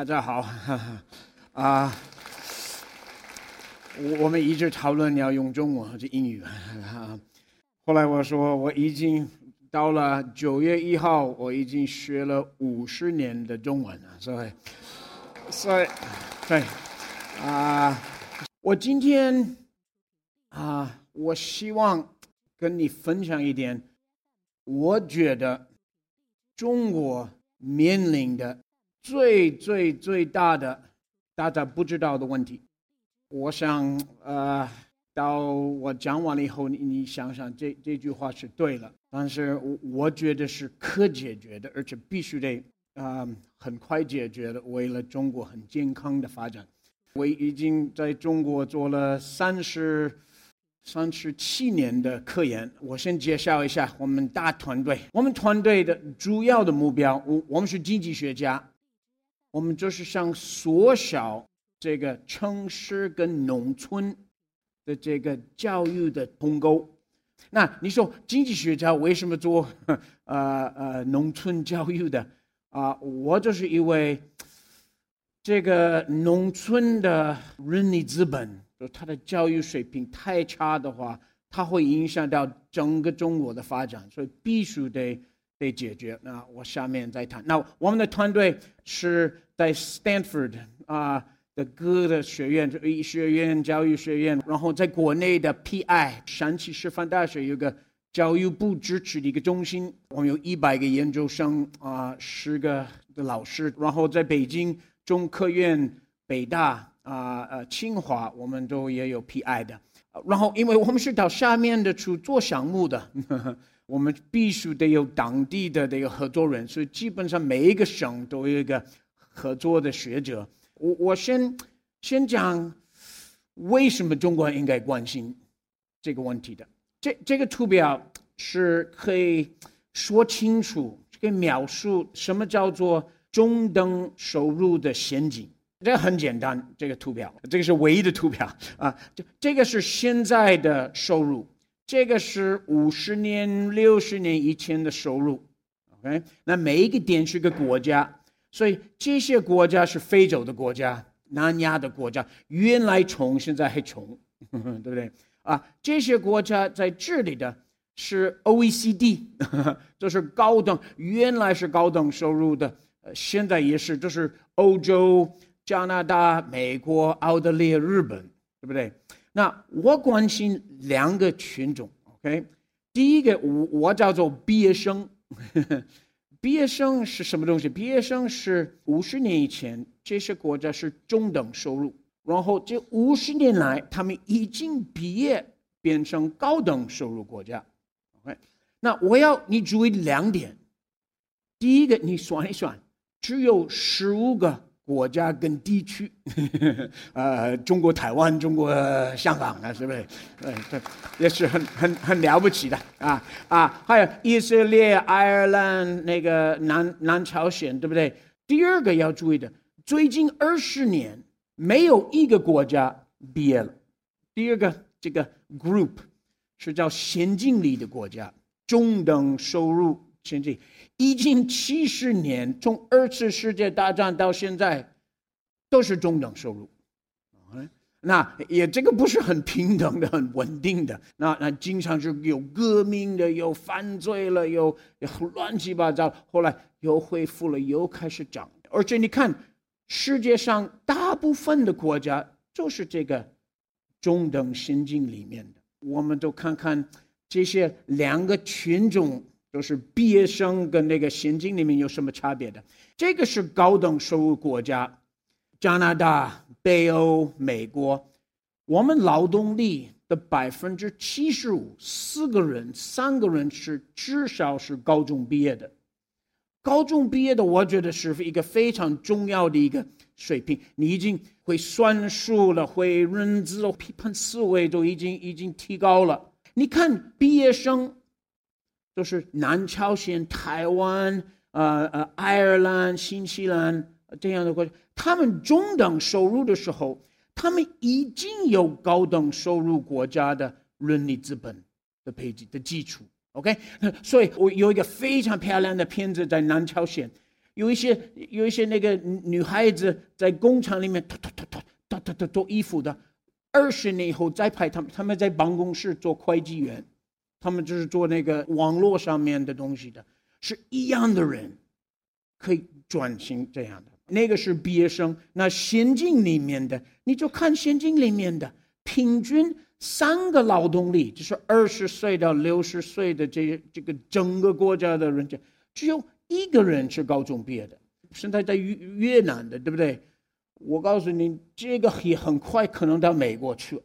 大家好，啊，我我们一直讨论要用中文还是英语 啊。后来我说我已经到了九月一号，我已经学了五十年的中文了，所以，所以，对，啊，我今天啊，我希望跟你分享一点，我觉得中国面临的。最最最大的大家不知道的问题，我想呃，到我讲完了以后，你你想想这这句话是对了，但是我我觉得是可解决的，而且必须得啊很快解决的，为了中国很健康的发展。我已经在中国做了三十三十七年的科研。我先介绍一下我们大团队，我们团队的主要的目标，我我们是经济学家。我们就是想缩小这个城市跟农村的这个教育的鸿沟。那你说经济学家为什么做呃呃农村教育的啊？我就是因为这个农村的人力资本，就他的教育水平太差的话，它会影响到整个中国的发展，所以必须得。被解决。那我下面再谈。那我们的团队是在 Stanford 啊的各个学院，医学院、教育学院，然后在国内的 PI 陕西师范大学有个教育部支持的一个中心，我们有一百个研究生啊，十个的老师。然后在北京中科院、北大啊、呃清华，我们都也有 PI 的。然后因为我们是到下面的去做项目的。我们必须得有当地的这个合作人，所以基本上每一个省都有一个合作的学者。我我先先讲为什么中国人应该关心这个问题的。这这个图表是可以说清楚，可以描述什么叫做中等收入的陷阱。这很简单，这个图表，这个是唯一的图表啊。这这个是现在的收入。这个是五十年、六十年以前的收入，OK？那每一个点是个国家，所以这些国家是非洲的国家、南亚的国家，原来穷，现在还穷，对不对？啊，这些国家在这里的是 OECD，就是高等，原来是高等收入的，呃，现在也是，就是欧洲、加拿大、美国、澳大利亚、日本，对不对？那我关心两个群众，OK？第一个，我我叫做毕业生，毕业生是什么东西？毕业生是五十年以前这些国家是中等收入，然后这五十年来他们已经毕业变成高等收入国家，OK？那我要你注意两点，第一个，你算一算，只有十五个。国家跟地区，呃，中国台湾、中国香港啊，是不是？对对，也是很很很了不起的啊啊！还有以色列、爱尔兰、那个南南朝鲜，对不对？第二个要注意的，最近二十年没有一个国家毕业了。第二个这个 group 是叫先进里的国家，中等收入先进。已经七十年，从二次世界大战到现在，都是中等收入。那也这个不是很平等的、很稳定的。那那经常是有革命的，有犯罪了，有乱七八糟。后来又恢复了，又开始涨。而且你看，世界上大部分的国家就是这个中等先进里面的。我们都看看这些两个群众。就是毕业生跟那个先进里面有什么差别的？这个是高等收入国家，加拿大、北欧、美国，我们劳动力的百分之七十五，四个人三个人是至少是高中毕业的。高中毕业的，我觉得是一个非常重要的一个水平。你已经会算数了，会认字、批判思维都已经已经提高了。你看毕业生。就是南朝鲜、台湾、呃呃爱尔兰、新西兰这样的国家，他们中等收入的时候，他们已经有高等收入国家的伦理资本的配置的基础。OK，所以我有一个非常漂亮的片子在南朝鲜，有一些有一些那个女孩子在工厂里面脱脱脱脱脱脱脱做衣服的，二十年以后再拍他们，他们在办公室做会计员，他们就是做那个网络上面的东西的，是一样的人，可以转型这样的。那个是毕业生，那先进里面的，你就看先进里面的平均三个劳动力，就是二十岁到六十岁的这这个整个国家的人家，只有一个人是高中毕业的。现在在越越南的，对不对？我告诉你，这个也很快可能到美国去了。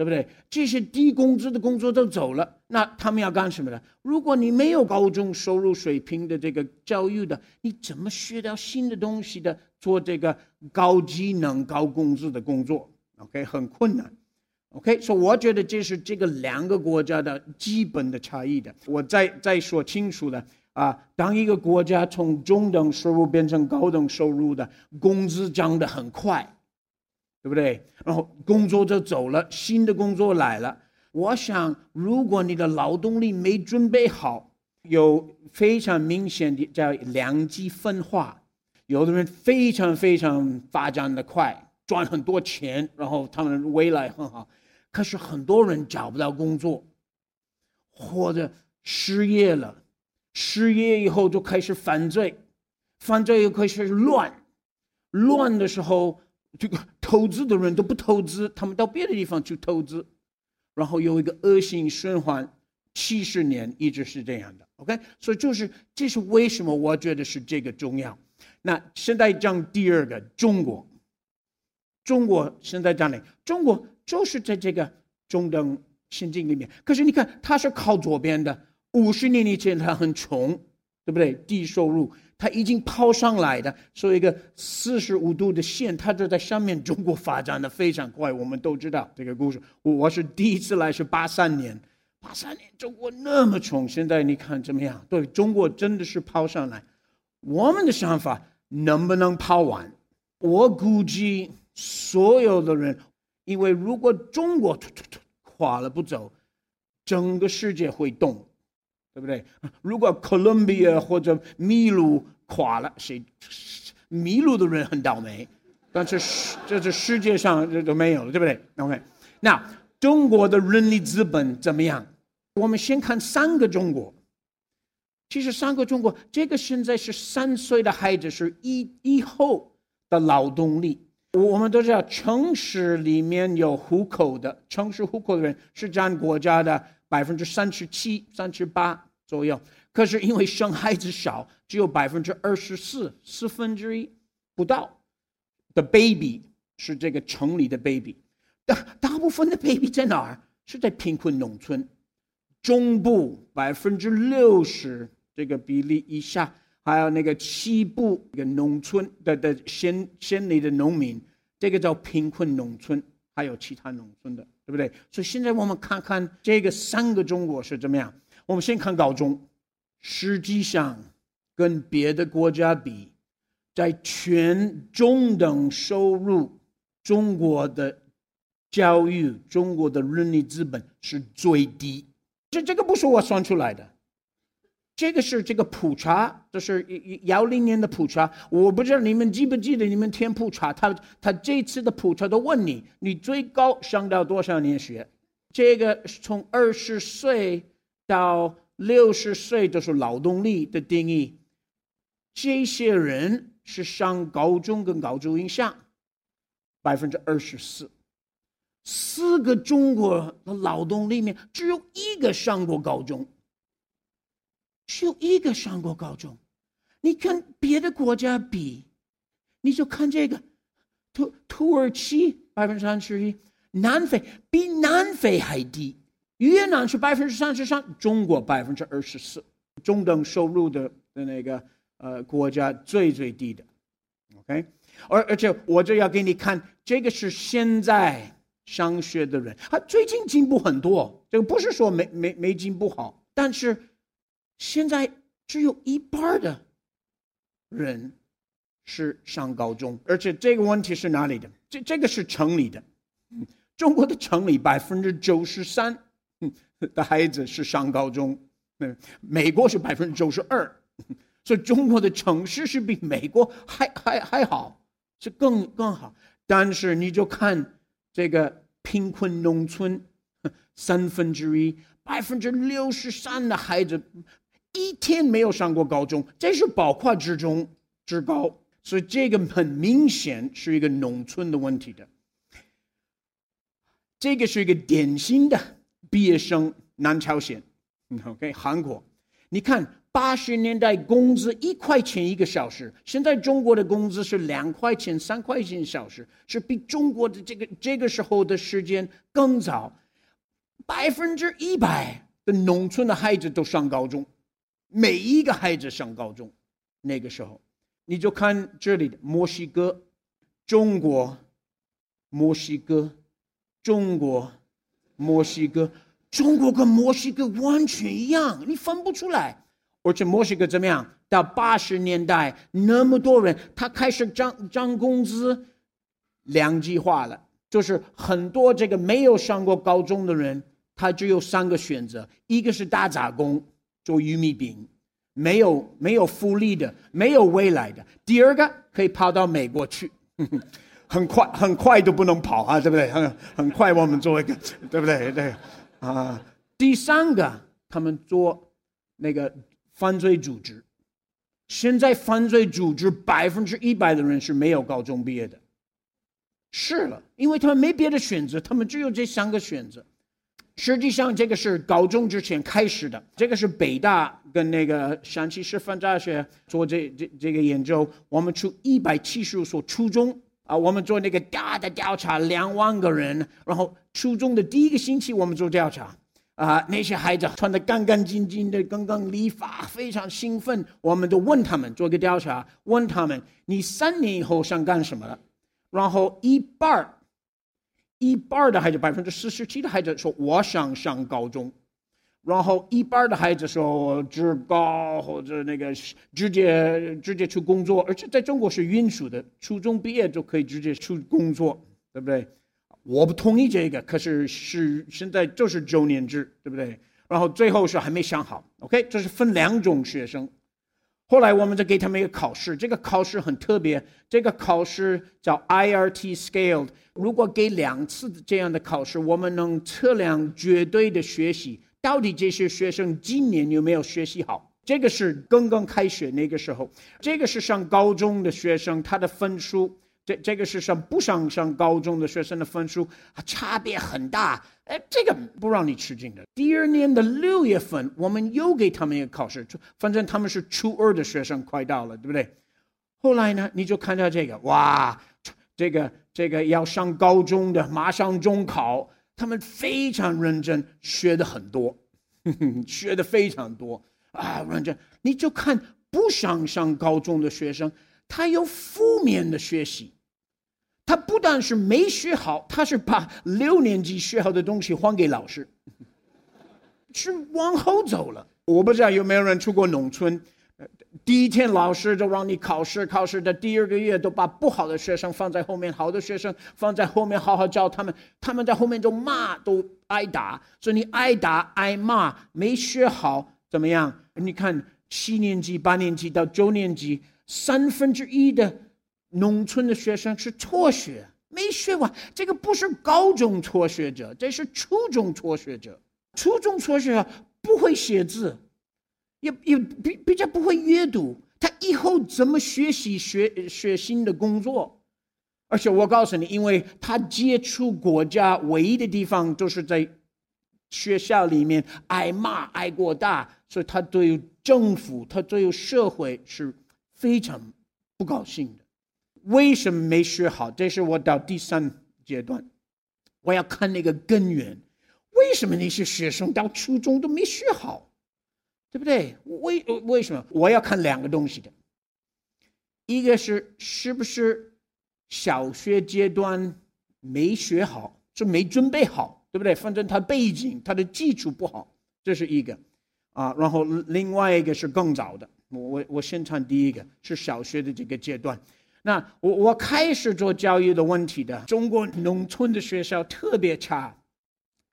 对不对？这些低工资的工作都走了，那他们要干什么呢？如果你没有高中收入水平的这个教育的，你怎么学到新的东西的？做这个高技能、高工资的工作？OK，很困难。OK，所以我觉得这是这个两个国家的基本的差异的。我再再说清楚了啊，当一个国家从中等收入变成高等收入的，工资涨得很快。对不对？然后工作就走了，新的工作来了。我想，如果你的劳动力没准备好，有非常明显的叫两极分化。有的人非常非常发展的快，赚很多钱，然后他们未来很好。可是很多人找不到工作，或者失业了，失业以后就开始犯罪，犯罪又开始乱，乱的时候。这个投资的人都不投资，他们到别的地方去投资，然后有一个恶性循环，七十年一直是这样的。OK，所以就是这是为什么我觉得是这个重要。那现在讲第二个，中国，中国现在讲的，中国就是在这个中等先进里面。可是你看，它是靠左边的，五十年以前它很穷，对不对？低收入。它已经抛上来的，所以一个四十五度的线，它就在上面。中国发展的非常快，我们都知道这个故事。我是第一次来是八三年，八三年中国那么穷，现在你看怎么样？对中国真的是抛上来。我们的想法能不能抛完？我估计所有的人，因为如果中国突突突垮了不走，整个世界会动。对不对？如果哥伦比亚或者秘鲁垮了，谁？秘鲁的人很倒霉，但是这是世界上这都没有了，对不对？OK，那中国的人力资本怎么样？我们先看三个中国。其实三个中国，这个现在是三岁的孩子是以以后的劳动力。我们都知道，城市里面有户口的，城市户口的人是占国家的。百分之三十七、三十八左右，可是因为生孩子少，只有百分之二十四，四分之一不到的 baby 是这个城里的 baby，大大部分的 baby 在哪儿？是在贫困农村，中部百分之六十这个比例以下，还有那个西部一个农村的的县县里的农民，这个叫贫困农村，还有其他农村的。对不对？所以现在我们看看这个三个中国是怎么样。我们先看高中，实际上跟别的国家比，在全中等收入，中国的教育、中国的人力资本是最低。这这个不是我算出来的。这个是这个普查，这是幺零年的普查。我不知道你们记不记得，你们填普查，他他这次的普查都问你，你最高上到多少年学？这个从二十岁到六十岁都是劳动力的定义。这些人是上高中跟高中以上，百分之二十四。四个中国的劳动力里面只有一个上过高中。只有一个上过高中，你跟别的国家比，你就看这个，土土耳其百分之三十一，南非比南非还低，越南是百分之三十三，中国百分之二十四，中等收入的的那个呃国家最最低的，OK，而而且我这要给你看，这个是现在上学的人，他最近进步很多，这个不是说没没没进步好，但是。现在只有一半的人是上高中，而且这个问题是哪里的？这这个是城里的，中国的城里百分之九十三 的孩子是上高中，嗯，美国是百分之九十二，所以中国的城市是比美国还还还好，是更更好。但是你就看这个贫困农村，三分之一，百分之六十三的孩子一天没有上过高中，这是包括之中之高。所以这个很明显是一个农村的问题的。这个是一个典型的毕业生，南朝鲜，OK，韩国。你看八十年代工资一块钱一个小时，现在中国的工资是两块钱、三块钱一小时，是比中国的这个这个时候的时间更早。百分之一百的农村的孩子都上高中，每一个孩子上高中。那个时候，你就看这里的墨西哥、中国、墨西哥。中国、墨西哥，中国跟墨西哥完全一样，你分不出来。而且墨西哥怎么样？到八十年代，那么多人，他开始涨涨工资，两极化了，就是很多这个没有上过高中的人，他只有三个选择：一个是打杂工，做玉米饼，没有没有福利的，没有未来的；第二个可以跑到美国去。很快，很快都不能跑啊，对不对？很很快，我们做一个，对不对？对，啊，第三个，他们做那个犯罪组织。现在犯罪组织百分之一百的人是没有高中毕业的，是了，因为他们没别的选择，他们只有这三个选择。实际上，这个是高中之前开始的，这个是北大跟那个山西师范大学做这这这个研究，我们出一百七十五所初中。啊，我们做那个大的调查，两万个人，然后初中的第一个星期我们做调查，啊，那些孩子穿的干干净净的，刚刚理发，非常兴奋。我们都问他们做个调查，问他们你三年以后想干什么了？然后一半儿，一半儿的孩子，百分之四十七的孩子说我想上高中。然后一半的孩子说职高或者那个直接直接去工作，而且在中国是允许的，初中毕业就可以直接去工作，对不对？我不同意这个，可是是现在就是九年制，对不对？然后最后是还没想好，OK，这是分两种学生。后来我们再给他们一个考试，这个考试很特别，这个考试叫 IRT Scaled。如果给两次这样的考试，我们能测量绝对的学习。到底这些学生今年有没有学习好？这个是刚刚开学那个时候，这个是上高中的学生，他的分数，这这个是上不上上高中的学生的分数，差别很大。哎，这个不让你吃惊的。第二年的六月份，我们又给他们一个考试，反正他们是初二的学生，快到了，对不对？后来呢，你就看到这个，哇，这个这个要上高中的，马上中考。他们非常认真，学的很多，学的非常多啊！认真，你就看不想上高中的学生，他有负面的学习，他不但是没学好，他是把六年级学好的东西还给老师，是往后走了。我不知道有没有人出过农村。第一天老师就让你考试，考试的第二个月都把不好的学生放在后面，好的学生放在后面，好好教他们。他们在后面就骂，都挨打。所以你挨打挨骂，没学好怎么样？你看七年级、八年级到九年级，三分之一的农村的学生是辍学，没学完。这个不是高中辍学者，这是初中辍学者。初中辍学不会写字。也也比比较不会阅读，他以后怎么学习学学新的工作？而且我告诉你，因为他接触国家唯一的地方都是在学校里面挨骂挨过大，所以他对于政府、他对于社会是非常不高兴的。为什么没学好？这是我到第三阶段，我要看那个根源。为什么那些学生到初中都没学好？对不对？为为什么我要看两个东西的？一个是是不是小学阶段没学好，是没准备好，对不对？反正他背景他的基础不好，这是一个啊。然后另外一个是更早的，我我我先谈第一个，是小学的这个阶段。那我我开始做教育的问题的，中国农村的学校特别差，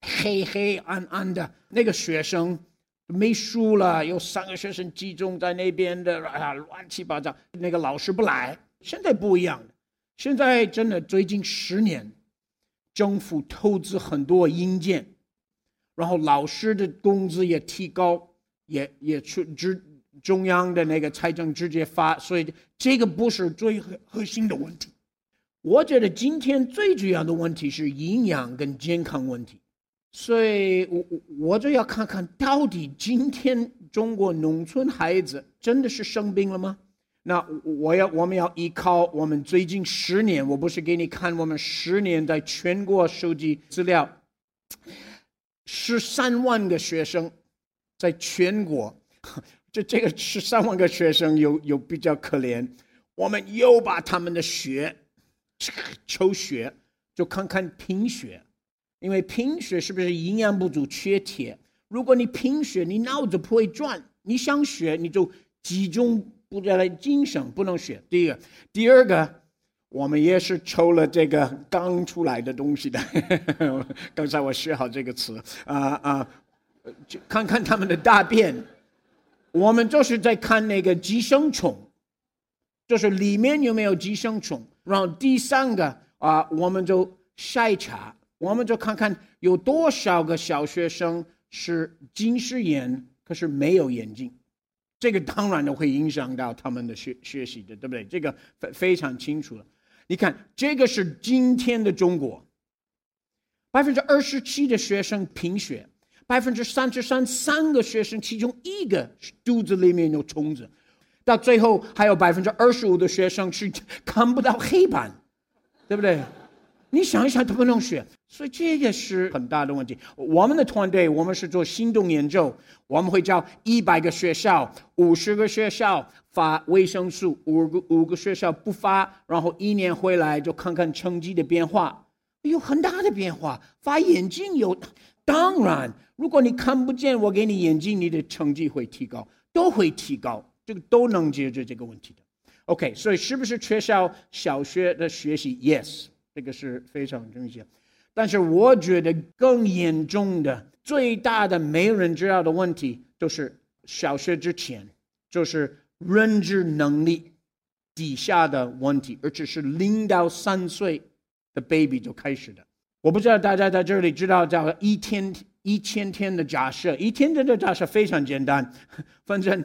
黑黑暗暗的那个学生。没书了，有三个学生集中在那边的啊，乱七八糟。那个老师不来，现在不一样了。现在真的最近十年，政府投资很多硬件，然后老师的工资也提高，也也出直中央的那个财政直接发，所以这个不是最核核心的问题。我觉得今天最主要的问题是营养跟健康问题，所以我我我就要看看到底今天中国农村孩子真的是生病了吗？那我要我们要依靠我们最近十年，我不是给你看我们十年在全国收集资料，十三万个学生在全国，这这个十三万个学生有有比较可怜，我们又把他们的血。抽血就看看贫血，因为贫血是不是营养不足、缺铁？如果你贫血，你脑子不会转，你想学你就集中不在精神，不能学。第一个，第二个，我们也是抽了这个刚出来的东西的。刚才我学好这个词啊啊，看看他们的大便，我们就是在看那个寄生虫。就是里面有没有寄生虫，然后第三个啊，我们就筛查，我们就看看有多少个小学生是近视眼，可是没有眼镜，这个当然呢会影响到他们的学学习的，对不对？这个非非常清楚了。你看，这个是今天的中国，百分之二十七的学生贫血，百分之三十三三个学生其中一个肚子里面有虫子。到最后还有百分之二十五的学生是看不到黑板，对不对？你想一想，他不能学，所以这个是很大的问题。我们的团队，我们是做行动研究，我们会叫一百个学校、五十个学校发维生素，五个五个学校不发，然后一年回来就看看成绩的变化，有很大的变化。发眼镜有，当然，如果你看不见，我给你眼镜，你的成绩会提高，都会提高。这个都能解决这个问题的，OK，所以是不是缺少小学的学习？Yes，这个是非常正确。但是我觉得更严重的、最大的没人知道的问题，就是小学之前就是认知能力底下的问题，而且是零到三岁的 baby 就开始的。我不知道大家在这里知道叫一天一千天的假设，一天天的假设非常简单，反正。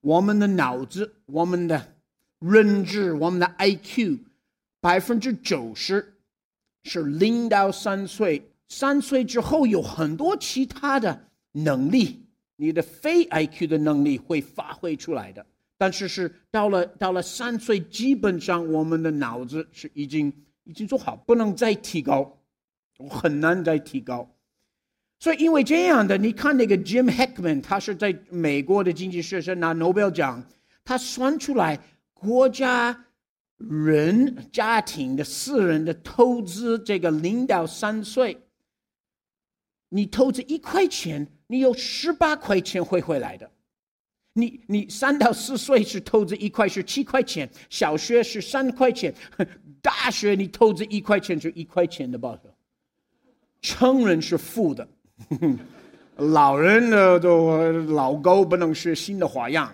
我们的脑子、我们的认知、我们的 IQ，百分之九十是零到三岁。三岁之后有很多其他的能力，你的非 IQ 的能力会发挥出来的。但是是到了到了三岁，基本上我们的脑子是已经已经做好，不能再提高，很难再提高。所以，因为这样的，你看那个 Jim Heckman，他是在美国的经济学生拿诺贝尔奖，他算出来国家人家庭的私人的投资，这个零到三岁，你投资一块钱，你有十八块钱会回来的。你你三到四岁是投资一块是七块钱，小学是三块钱，大学你投资一块钱就一块钱的报酬，成人是负的。老人呢，都老狗不能学新的花样，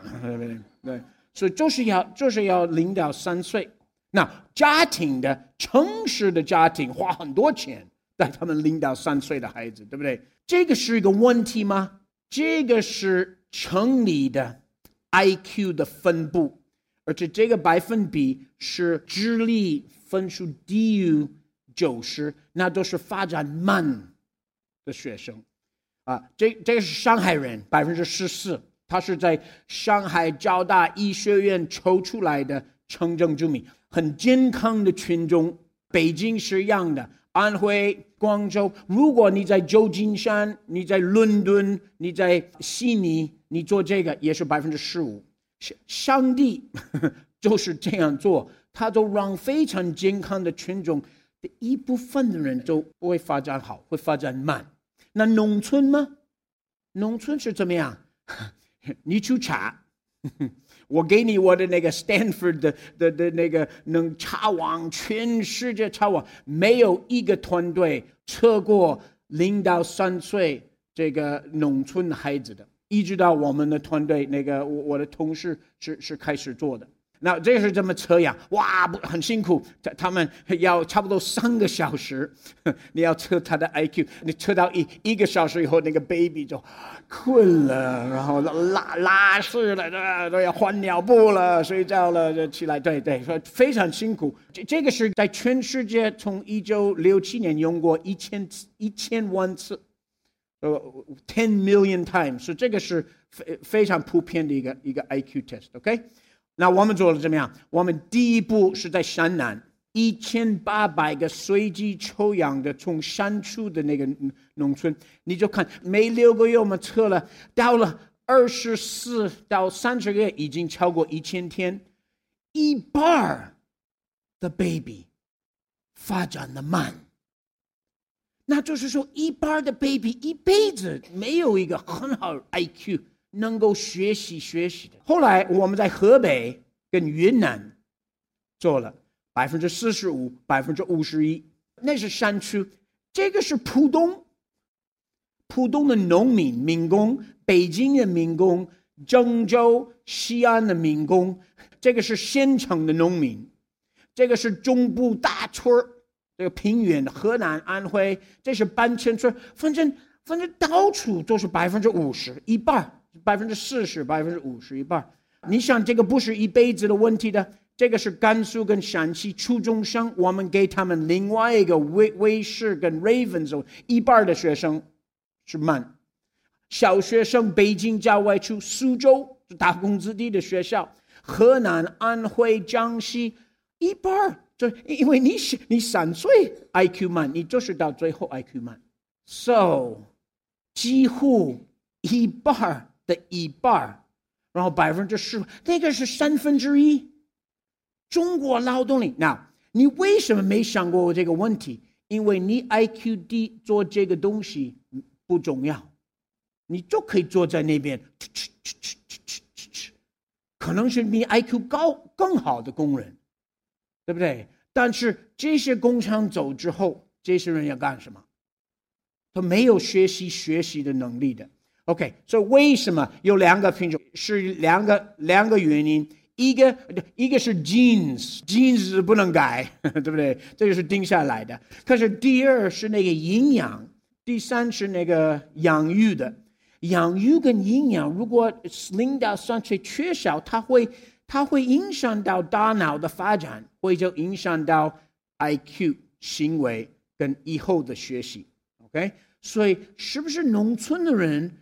对，所以就是要就是要零到三岁。那家庭的城市的家庭花很多钱带他们零到三岁的孩子，对不对？这个是一个问题吗？这个是城里的 IQ 的分布，而且这个百分比是智力分数低于九十，那都是发展慢。的学生，啊，这这个是上海人，百分之十四，他是在上海交大医学院抽出来的城镇居民，很健康的群众。北京是一样的，安徽、广州，如果你在旧金山、你在伦敦、你在悉尼，你做这个也是百分之十五。上帝 就是这样做，他都让非常健康的群众的一部分的人都不会发展好，会发展慢。那农村吗？农村是怎么样？你去查，我给你我的那个 Stanford 的的的那个能查网，全世界查网，没有一个团队测过零到三岁这个农村孩子的，一直到我们的团队那个我我的同事是是开始做的。那这是这么测呀？哇，不很辛苦，他他们要差不多三个小时，你要测他的 IQ，你测到一一个小时以后，那个 baby 就困了，然后拉拉屎了，都要换尿布了，睡觉了就起来，对对，说非常辛苦。这这个是在全世界从一九六七年用过一千一千万次，呃，ten million times，所以这个是非非常普遍的一个一个 IQ test，OK。那我们做了怎么样？我们第一步是在山南，一千八百个随机抽样的从山区的那个农村，你就看每六个月我们测了，到了二十四到三十个月已经超过一千天，一半的 baby 发展的慢，那就是说一半的 baby 一辈子没有一个很好 IQ。能够学习学习的。后来我们在河北跟云南做了百分之四十五、百分之五十一，那是山区。这个是浦东，浦东的农民民工，北京的民工，郑州、西安的民工，这个是县城的农民，这个是中部大村儿，这个平原的河南、安徽，这是搬迁村，反正反正到处都是百分之五十，一半儿。百分之四十、百分之五十一半，你想这个不是一辈子的问题的。这个是甘肃跟陕西初中生，我们给他们另外一个卫卫视跟 Ravens，一半的学生是慢。小学生北京郊外去、苏州打工子弟的学校，河南、安徽、江西一半就因为你你三岁 IQ 慢，你就是到最后 IQ 慢，so 几乎一半。的一半然后百分之十，那个是三分之一。中国劳动力，那你为什么没想过这个问题？因为你 IQ 低，做这个东西不重要，你就可以坐在那边，可能是比 IQ 高更好的工人，对不对？但是这些工厂走之后，这些人要干什么？他没有学习学习的能力的。OK，所以为什么有两个品种？是两个两个原因。一个一个是 genes，genes 不能改，对不对？这个是定下来的。可是第二是那个营养，第三是那个养育的。养育跟营养，如果零到三岁缺少，它会它会影响到大脑的发展，会就影响到 IQ 行为跟以后的学习。OK，所以是不是农村的人？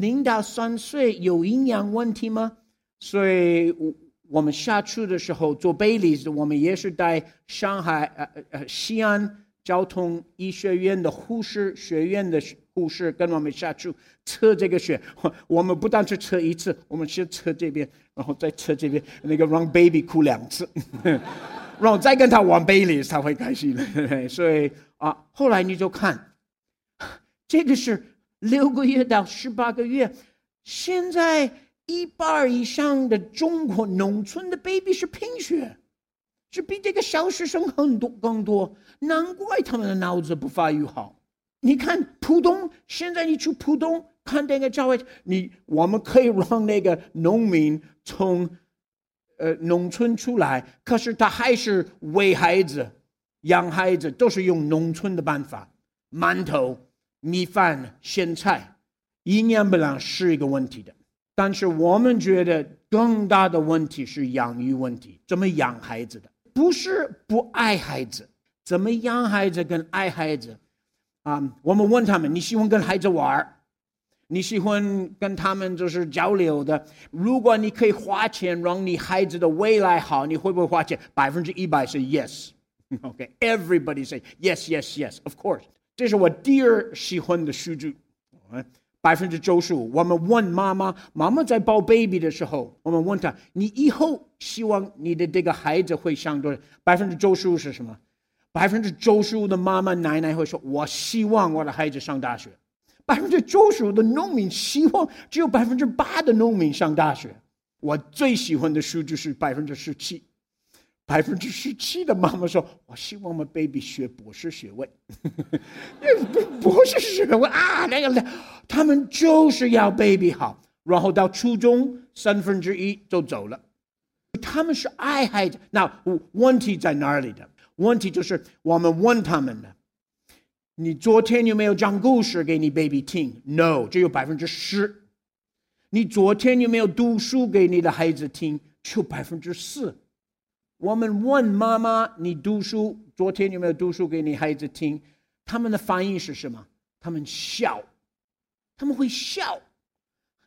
零到三岁有营养问题吗？所以，我我们下去的时候做 Bailey，我们也是带上海呃呃西安交通医学院的护士学院的护士跟我们下去测这个血。我们不但是测一次，我们先测这边，然后再测这边，那个让 baby 哭两次，然后再跟他玩 Bailey 才会开心。所以啊，后来你就看，这个是。六个月到十八个月，现在一半以上的中国农村的 baby 是贫血，是比这个小学生很多更多，难怪他们的脑子不发育好。你看浦东，现在你去浦东看那个教会，你我们可以让那个农民从呃农村出来，可是他还是喂孩子、养孩子，都是用农村的办法，馒头。米饭、咸菜，营养不良是一个问题的。但是我们觉得更大的问题是养育问题，怎么养孩子的？不是不爱孩子，怎么养孩子跟爱孩子？啊，我们问他们：你喜欢跟孩子玩儿你喜欢跟他们就是交流的？如果你可以花钱让你孩子的未来好，你会不会花钱？百分之一百是 yes。OK，everybody say yes, yes, yes. Of course. 这是我第二喜欢的数据，百分之九十五。我们问妈妈，妈妈在抱 baby 的时候，我们问她：“你以后希望你的这个孩子会上多少？”百分之九十五是什么？百分之九十五的妈妈奶奶会说：“我希望我的孩子上大学。”百分之九十五的农民希望只有百分之八的农民上大学。我最喜欢的数据是百分之十七。百分之十七的妈妈说：“我希望我们 baby 学博士学位，博博士学位啊，那个，他们就是要 baby 好。然后到初中三分之一就走了。他们是爱孩子，那问题在哪里的？问题就是我们问他们的：你昨天有没有讲故事给你 baby 听？No，只有百分之十。你昨天有没有读书给你的孩子听？就百分之四。我们问妈妈：你读书昨天有没有读书给你孩子听？他们的反应是什么？他们笑，他们会笑。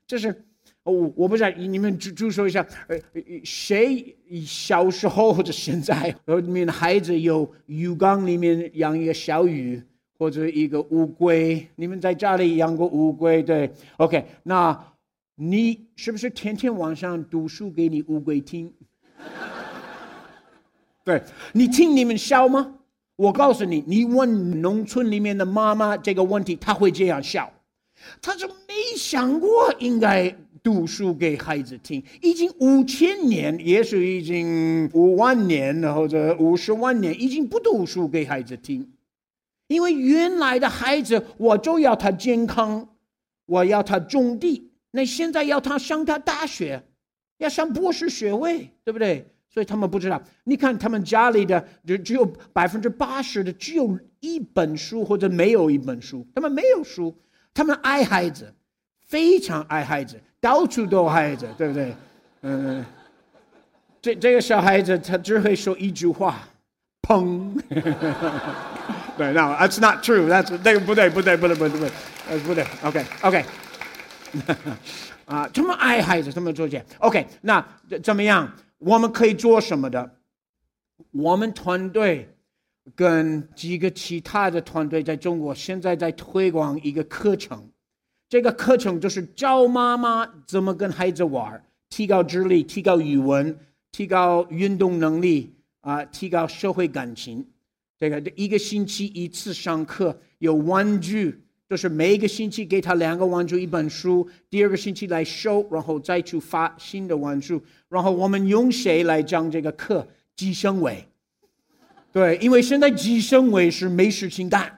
这是。我我不知道你们注注说一下，呃，谁小时候或者现在，呃，你们的孩子有鱼缸里面养一个小鱼或者一个乌龟，你们在家里养过乌龟对？OK，那你是不是天天晚上读书给你乌龟听？对，你听你们笑吗？我告诉你，你问农村里面的妈妈这个问题，她会这样笑，她就没想过应该。读书给孩子听，已经五千年，也许已经五万年或者五十万年，已经不读书给孩子听，因为原来的孩子，我就要他健康，我要他种地，那现在要他上他大学，要上博士学位，对不对？所以他们不知道。你看他们家里的，就只有百分之八十的，只有一本书或者没有一本书，他们没有书，他们爱孩子，非常爱孩子。到处都有孩子，对不对？嗯，这这个小孩子他只会说一句话，砰！对，No, that's not true. That's 那个不对，不对，不对，不对，不对，呃，不对。OK，OK。啊，这么爱孩子，这么做些。OK，那怎么样？我们可以做什么的？我们团队跟几个其他的团队在中国现在在推广一个课程。这个课程就是教妈妈怎么跟孩子玩，提高智力，提高语文，提高运动能力啊，提高社会感情。这个一个星期一次上课，有玩具，就是每一个星期给他两个玩具，一本书。第二个星期来收，然后再去发新的玩具。然后我们用谁来讲这个课？计生委。对，因为现在计生委是没事情干，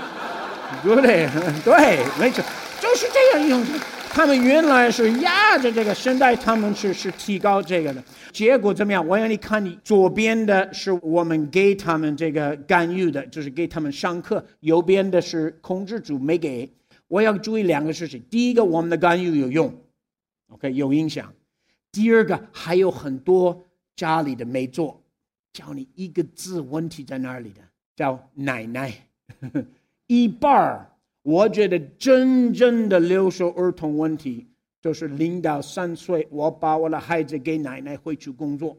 对不对？对，没错。就是这样用的，他们原来是压着这个，声带他们是是提高这个的，结果怎么样？我让你看，你左边的是我们给他们这个干预的，就是给他们上课；右边的是控制组没给。我要注意两个事情：第一个，我们的干预有用，OK，有影响；第二个，还有很多家里的没做，教你一个字，问题在哪里的？叫奶奶，一半儿。我觉得真正的留守儿童问题就是零到三岁，我把我的孩子给奶奶回去工作，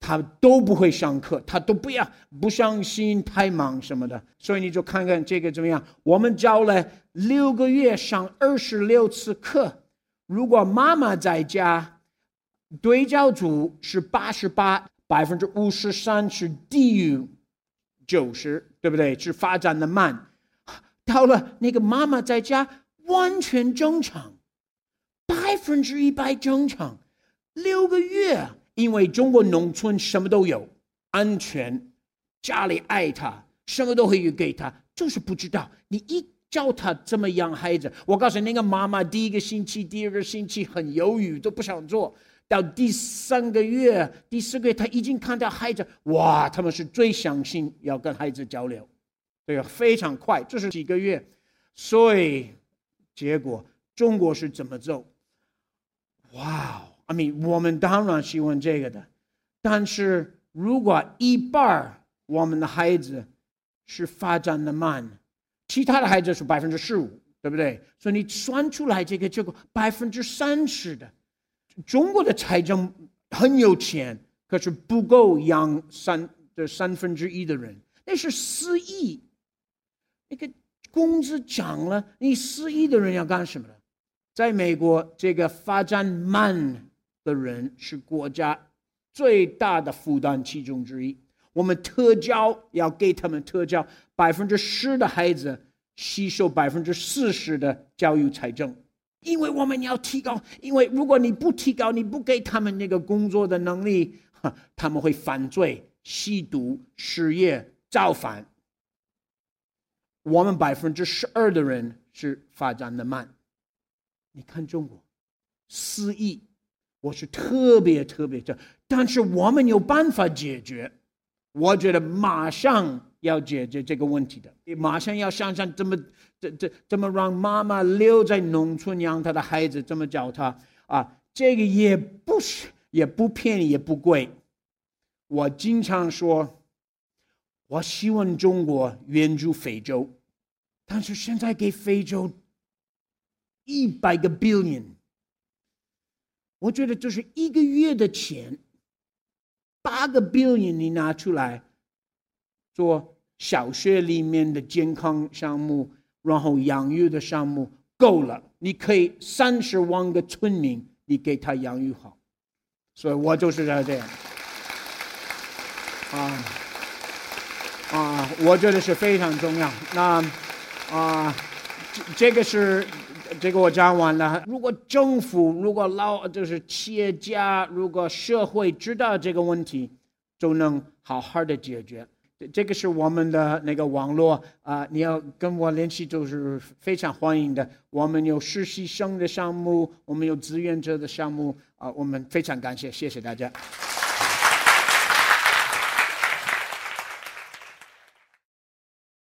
他都不会上课，他都不要不相信太忙什么的，所以你就看看这个怎么样？我们教了六个月，上二十六次课，如果妈妈在家，对照组是八十八，百分之五十三是低于九十，对不对？是发展的慢。到了那个妈妈在家完全正常，百分之一百正常，六个月，因为中国农村什么都有，安全，家里爱他，什么都可以给他，就是不知道你一教他怎么养孩子。我告诉你，那个妈妈第一个星期、第二个星期很犹豫，都不想做到第三个月、第四个月，他已经看到孩子，哇，他们是最相信要跟孩子交流。对，非常快，这是几个月，所以结果中国是怎么做？哇，I mean，我们当然喜欢这个的，但是如果一半我们的孩子是发展的慢，其他的孩子是百分之十五，对不对？所以你算出来这个结果，百分之三十的中国的财政很有钱，可是不够养三的三分之一的人，那是四亿。那个工资涨了，你失意的人要干什么呢？在美国，这个发展慢的人是国家最大的负担其中之一。我们特教要给他们特教，百分之十的孩子吸收百分之四十的教育财政，因为我们要提高。因为如果你不提高，你不给他们那个工作的能力，他们会犯罪、吸毒、失业、造反。我们百分之十二的人是发展的慢，你看中国四亿，我是特别特别的。但是我们有办法解决，我觉得马上要解决这个问题的，你马上要想想怎么这这怎么让妈妈留在农村养她的孩子，怎么教他啊？这个也不是也不便宜也不贵。我经常说，我希望中国援助非洲，但是现在给非洲一百个 billion，我觉得就是一个月的钱。八个 billion 你拿出来做小学里面的健康项目，然后养育的项目够了，你可以三十万个村民，你给他养育好，所以我就是要这样。啊啊，我觉得是非常重要。那啊，这个是。这个我讲完了。如果政府、如果老就是企业家、如果社会知道这个问题，就能好好的解决。这个是我们的那个网络啊，你要跟我联系，就是非常欢迎的。我们有实习生的项目，我们有志愿者的项目啊，我们非常感谢，谢谢大家。